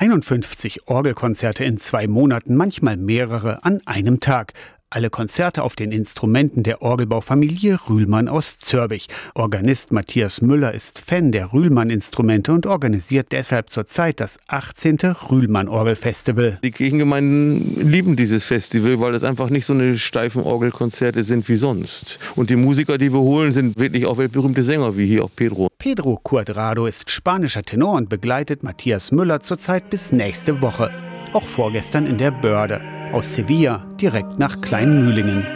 51 Orgelkonzerte in zwei Monaten, manchmal mehrere an einem Tag. Alle Konzerte auf den Instrumenten der Orgelbaufamilie Rühlmann aus Zörbich. Organist Matthias Müller ist Fan der Rühlmann-Instrumente und organisiert deshalb zurzeit das 18. Rühlmann-Orgelfestival. Die Kirchengemeinden lieben dieses Festival, weil es einfach nicht so eine steifen Orgelkonzerte sind wie sonst. Und die Musiker, die wir holen, sind wirklich auch weltberühmte Sänger, wie hier auch Pedro. Pedro Cuadrado ist spanischer Tenor und begleitet Matthias Müller zurzeit bis nächste Woche. Auch vorgestern in der Börde aus Sevilla direkt nach Kleinmühlingen.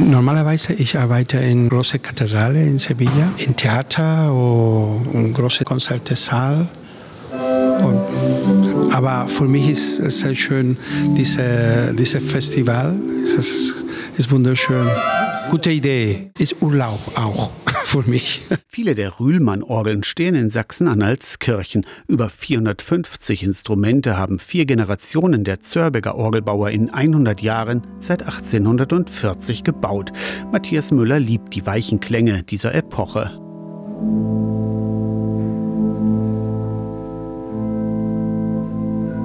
Normalerweise ich arbeite in große Kathedrale in Sevilla, in Theater oder große Konzertsaal. aber für mich ist es sehr schön, dieses diese Festival. Es ist, ist wunderschön. Gute Idee. Ist Urlaub auch für mich. Viele der Rühlmann-Orgeln stehen in Sachsen-Anhaltskirchen. Über 450 Instrumente haben vier Generationen der Zörbiger Orgelbauer in 100 Jahren seit 1840 gebaut. Matthias Müller liebt die weichen Klänge dieser Epoche.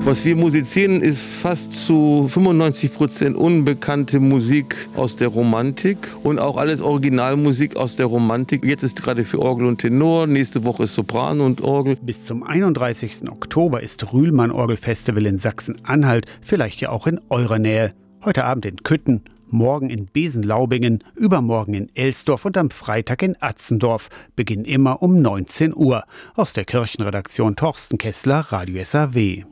Was wir musizieren, ist fast zu 95 Prozent unbekannte Musik aus der Romantik und auch alles Originalmusik aus der Romantik. Jetzt ist gerade für Orgel und Tenor, nächste Woche ist Sopran und Orgel. Bis zum 31. Oktober ist Rühlmann Orgelfestival in Sachsen-Anhalt, vielleicht ja auch in eurer Nähe. Heute Abend in Kütten, morgen in Besenlaubingen, übermorgen in Elsdorf und am Freitag in Atzendorf. Beginn immer um 19 Uhr. Aus der Kirchenredaktion Torsten Kessler, Radio SAW.